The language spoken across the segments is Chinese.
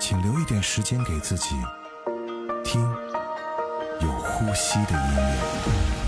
请留一点时间给自己听有呼吸的音乐。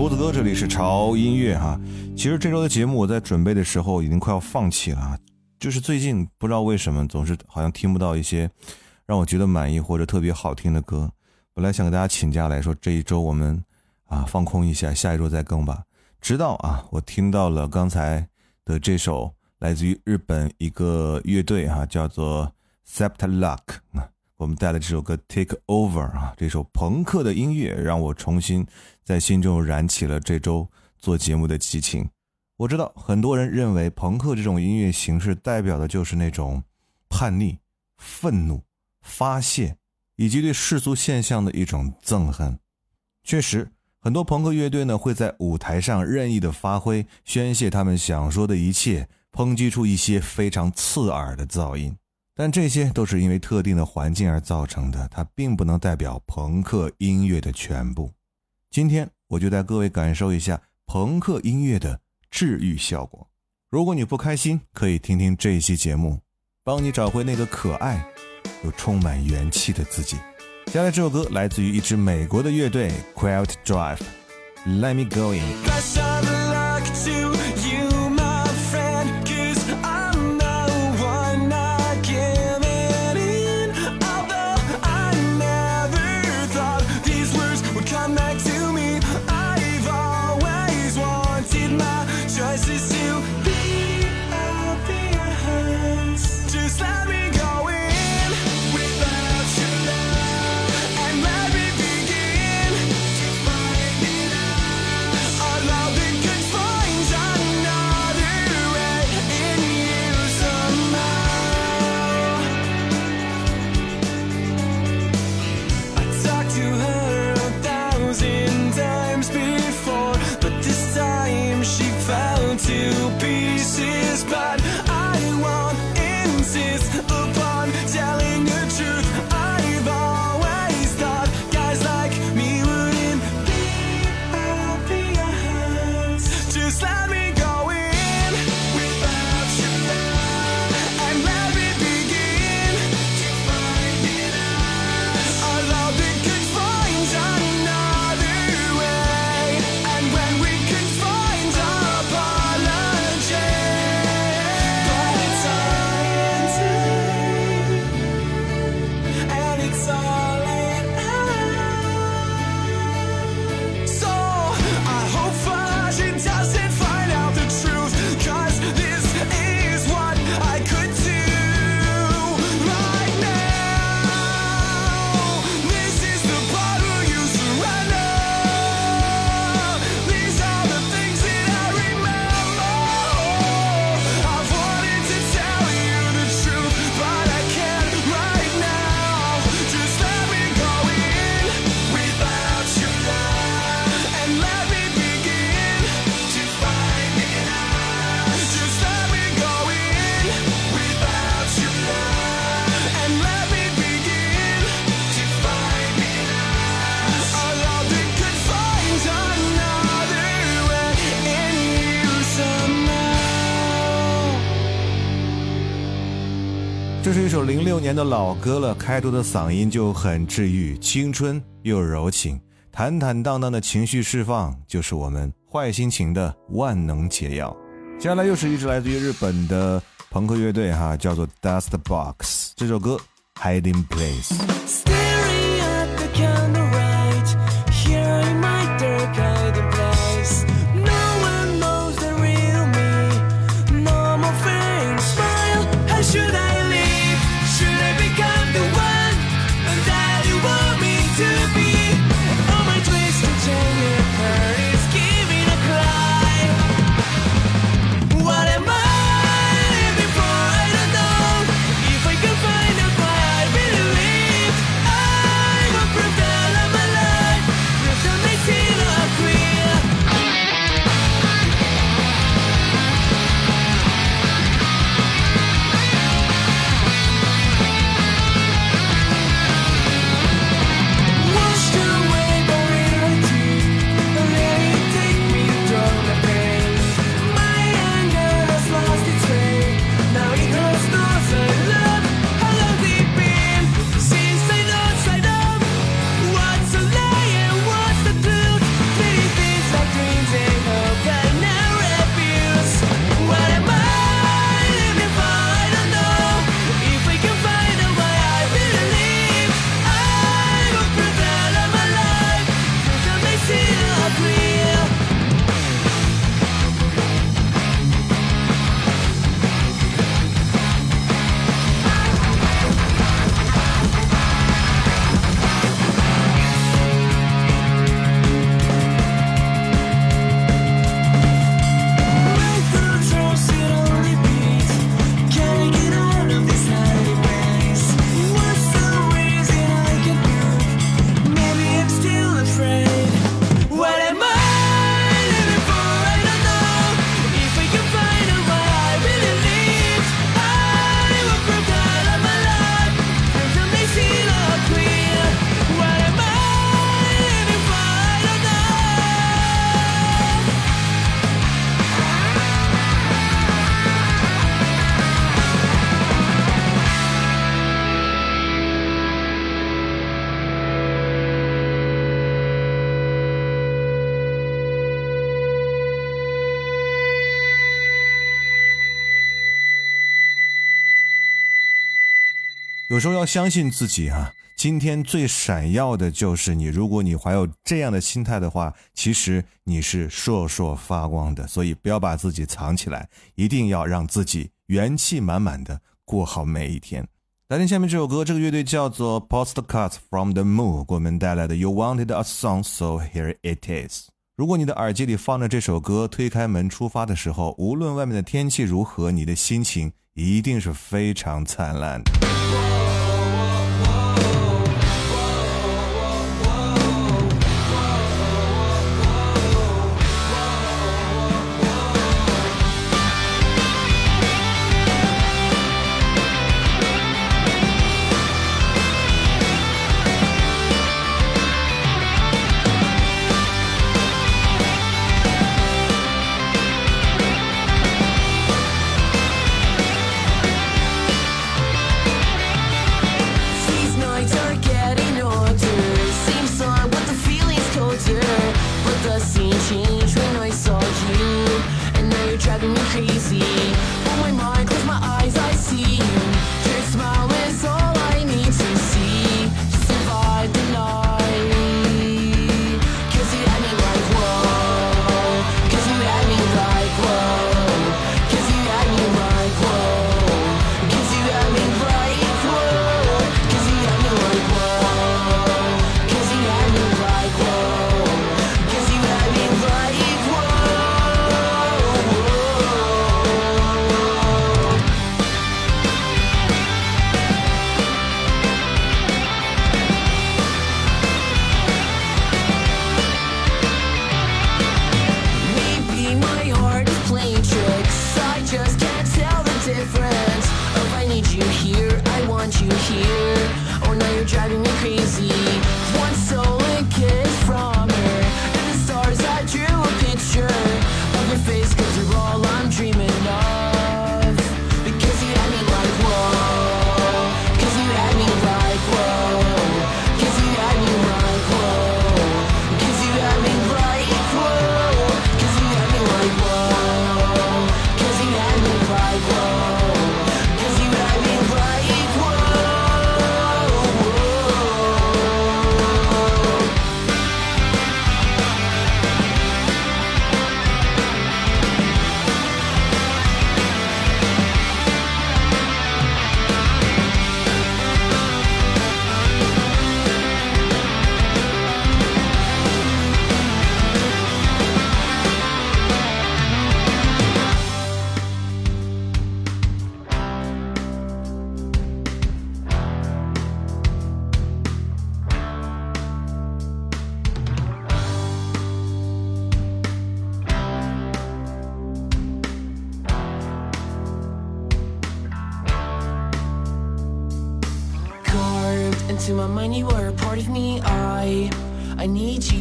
厨子哥，这里是潮音乐哈。其实这周的节目我在准备的时候已经快要放弃了，就是最近不知道为什么总是好像听不到一些让我觉得满意或者特别好听的歌。本来想给大家请假来说这一周我们啊放空一下，下一周再更吧。直到啊我听到了刚才的这首来自于日本一个乐队哈，叫做 Septa Luck。我们带来这首歌《Take Over》啊，这首朋克的音乐让我重新在心中燃起了这周做节目的激情。我知道很多人认为朋克这种音乐形式代表的就是那种叛逆、愤怒、发泄，以及对世俗现象的一种憎恨。确实，很多朋克乐队呢会在舞台上任意的发挥、宣泄他们想说的一切，抨击出一些非常刺耳的噪音。但这些都是因为特定的环境而造成的，它并不能代表朋克音乐的全部。今天我就带各位感受一下朋克音乐的治愈效果。如果你不开心，可以听听这一期节目，帮你找回那个可爱又充满元气的自己。接下来这首歌来自于一支美国的乐队 Quiet Drive，Let Me Go In。首零六年的老歌了，开头的嗓音就很治愈，青春又柔情，坦坦荡荡的情绪释放就是我们坏心情的万能解药。接下来又是一支来自于日本的朋克乐队，哈，叫做 Dust Box，这首歌 Hiding Place。有时候要相信自己啊！今天最闪耀的就是你。如果你怀有这样的心态的话，其实你是烁烁发光的。所以不要把自己藏起来，一定要让自己元气满满的过好每一天。来听下面这首歌，这个乐队叫做 Postcards from the Moon，给我们带来的 You Wanted a Song, So Here It Is。如果你的耳机里放着这首歌，推开门出发的时候，无论外面的天气如何，你的心情一定是非常灿烂。的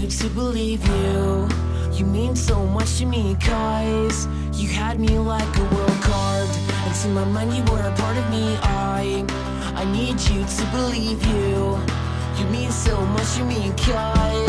to believe you. You mean so much to me cause you had me like a world carved into my mind you were a part of me. I i need you to believe you. You mean so much to me cause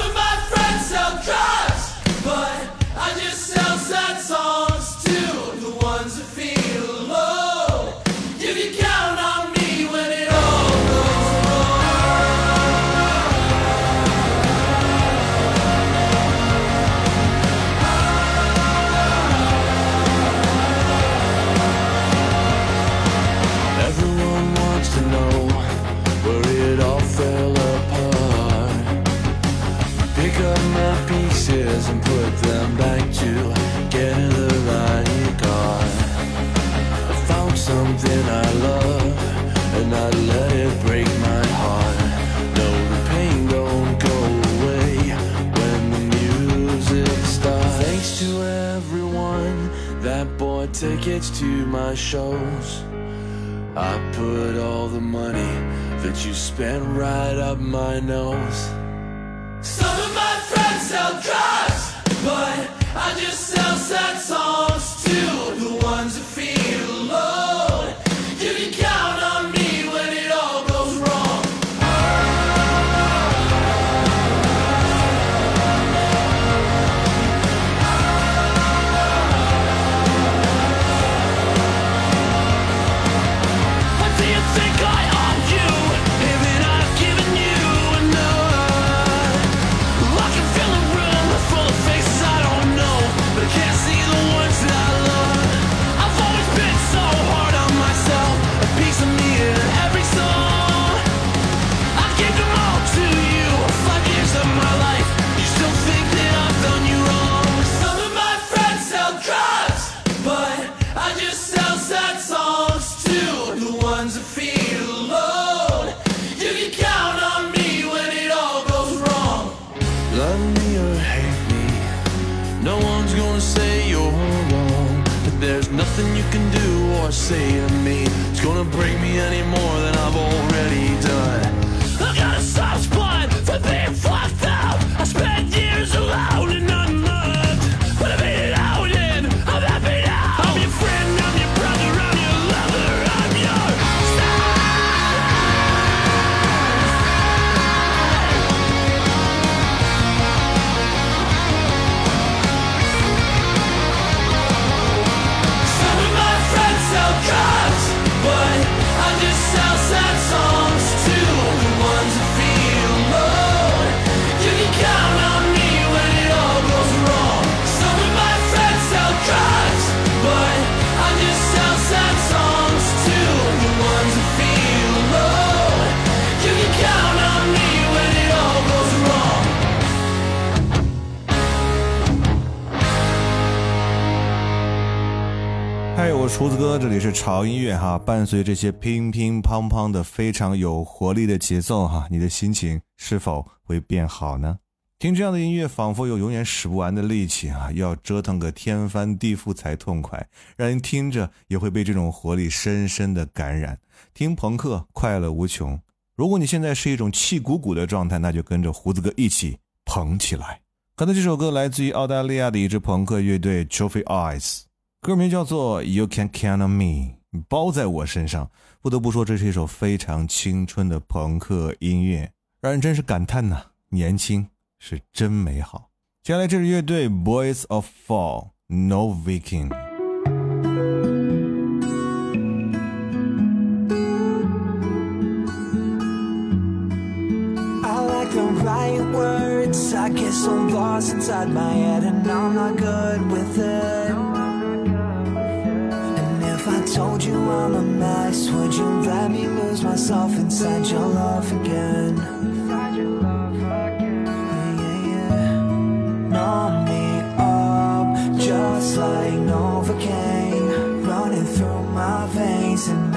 Tickets to my shows. I put all the money that you spent right up my nose. Some of my friends sell drugs, 厨子哥，这里是潮音乐哈。伴随这些乒乒乓乓的非常有活力的节奏哈，你的心情是否会变好呢？听这样的音乐，仿佛有永远使不完的力气啊，要折腾个天翻地覆才痛快，让人听着也会被这种活力深深的感染。听朋克，快乐无穷。如果你现在是一种气鼓鼓的状态，那就跟着胡子哥一起捧起来。刚才这首歌来自于澳大利亚的一支朋克乐队 Trophy Eyes。歌名叫做《You Can Count on Me》，包在我身上。不得不说，这是一首非常青春的朋克音乐，让人真是感叹呐、年轻是真美好。接下来这支乐队 Boys of Fall No Viking。 I like the right words. I get so lost inside my head, and I'm not good with it. And if I told you I'm a mess, would you let me lose myself inside your love again? Yeah, yeah, yeah. Numb me up, just like Novocaine, running through my veins, and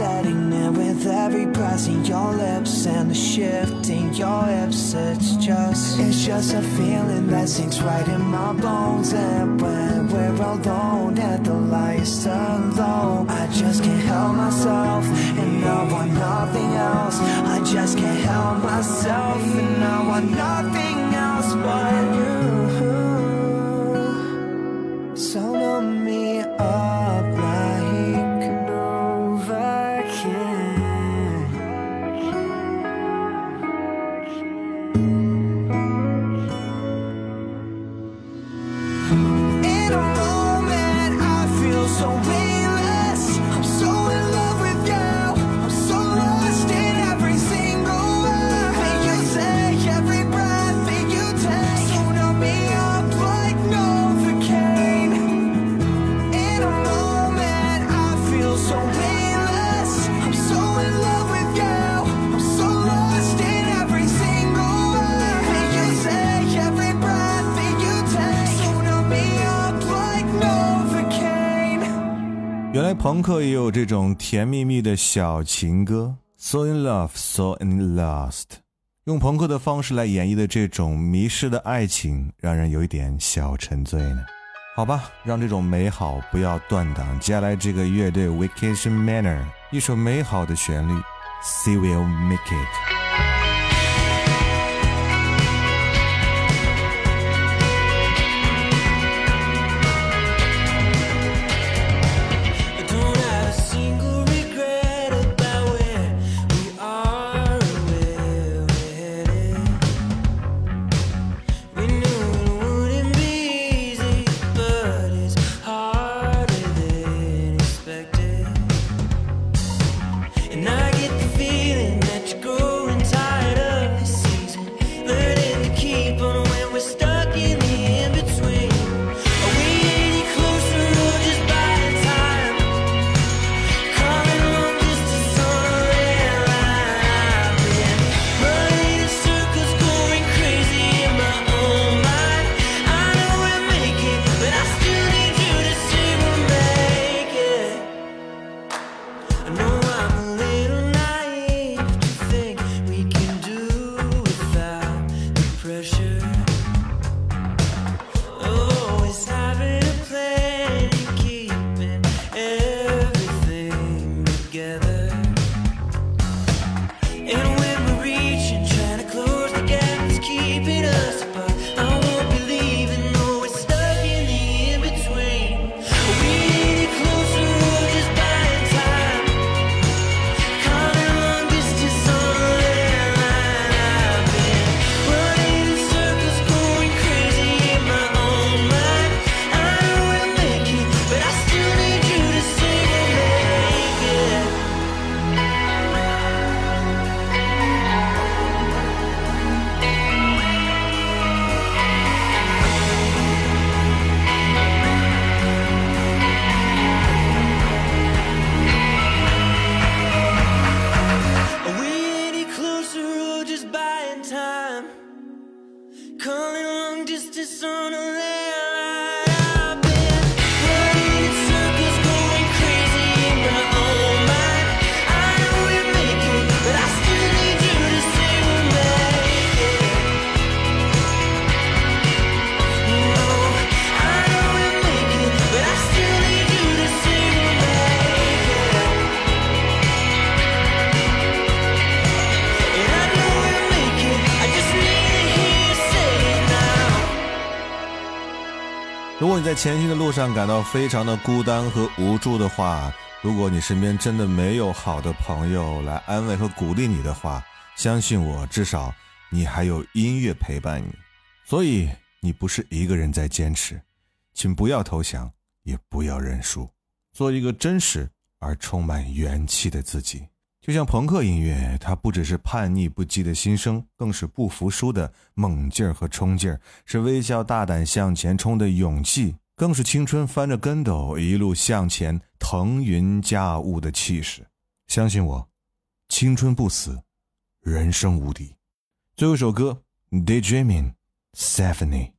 setting in with every press in your lips and the shift in your hips. It's just, it's just a feeling that sinks right in my bones. And when we're alone and the lights turn low, I just can't help myself, and I want nothing else. I just can't help myself, and I want nothing else but you. 朋克也有这种甜蜜蜜的小情歌，So in love, so in lost。用朋克的方式来演绎的这种迷失的爱情，让人有一点小沉醉呢。好吧，让这种美好不要断档。接下来这个乐队 Vacation Manor，一首美好的旋律，See will make it。在前行的路上感到非常的孤单和无助的话，如果你身边真的没有好的朋友来安慰和鼓励你的话，相信我，至少你还有音乐陪伴你，所以你不是一个人在坚持，请不要投降，也不要认输，做一个真实而充满元气的自己。就像朋克音乐，它不只是叛逆不羁的心声，更是不服输的猛劲儿和冲劲儿，是微笑大胆向前冲的勇气，更是青春翻着跟斗一路向前腾云驾雾的气势。相信我，青春不死，人生无敌。最后一首歌《Daydreaming》，Stephanie。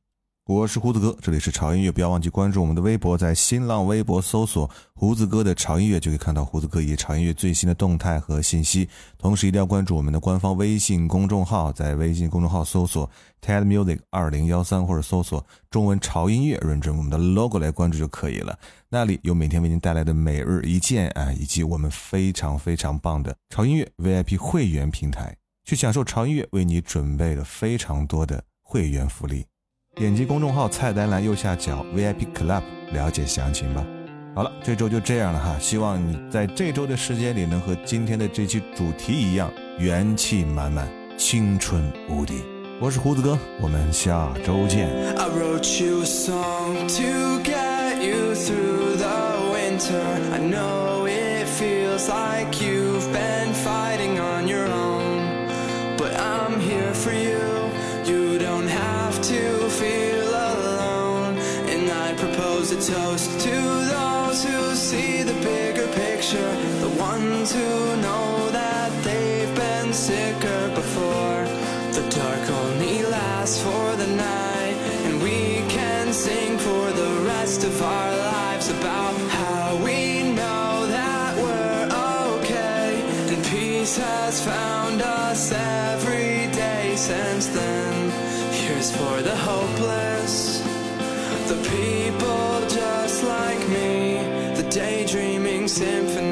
我是胡子哥，这里是潮音乐，不要忘记关注我们的微博，在新浪微博搜索“胡子哥的潮音乐”，就可以看到胡子哥以及潮音乐最新的动态和信息。同时，一定要关注我们的官方微信公众号，在微信公众号搜索 “TED Music 二零幺三”或者搜索中文潮音乐，认准我们的 logo 来关注就可以了。那里有每天为您带来的每日一见啊，以及我们非常非常棒的潮音乐 VIP 会员平台，去享受潮音乐为你准备了非常多的会员福利。点击公众号菜单栏右下角 VIP Club 了解详情吧。好了，这周就这样了哈，希望你在这周的时间里能和今天的这期主题一样，元气满满，青春无敌。我是胡子哥，我们下周见。I wrote you a song to get you through the winter. I know it feels like you've been fighting on your own, but I'm here for you. Toast to those who see the bigger picture, the ones who know that they've been sicker before. The dark only lasts for the night, and we can sing for the rest of our lives about how we know that we're okay. And peace has found us every day since then. Here's for the hopeless, the people symphony.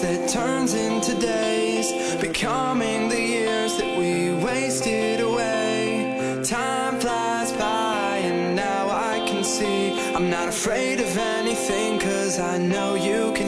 That turns into days, becoming the years that we wasted away. Time flies by, and now I can see I'm not afraid of anything, cause I know you can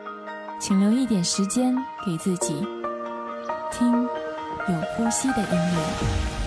请留一点时间给自己，听有呼吸的音乐。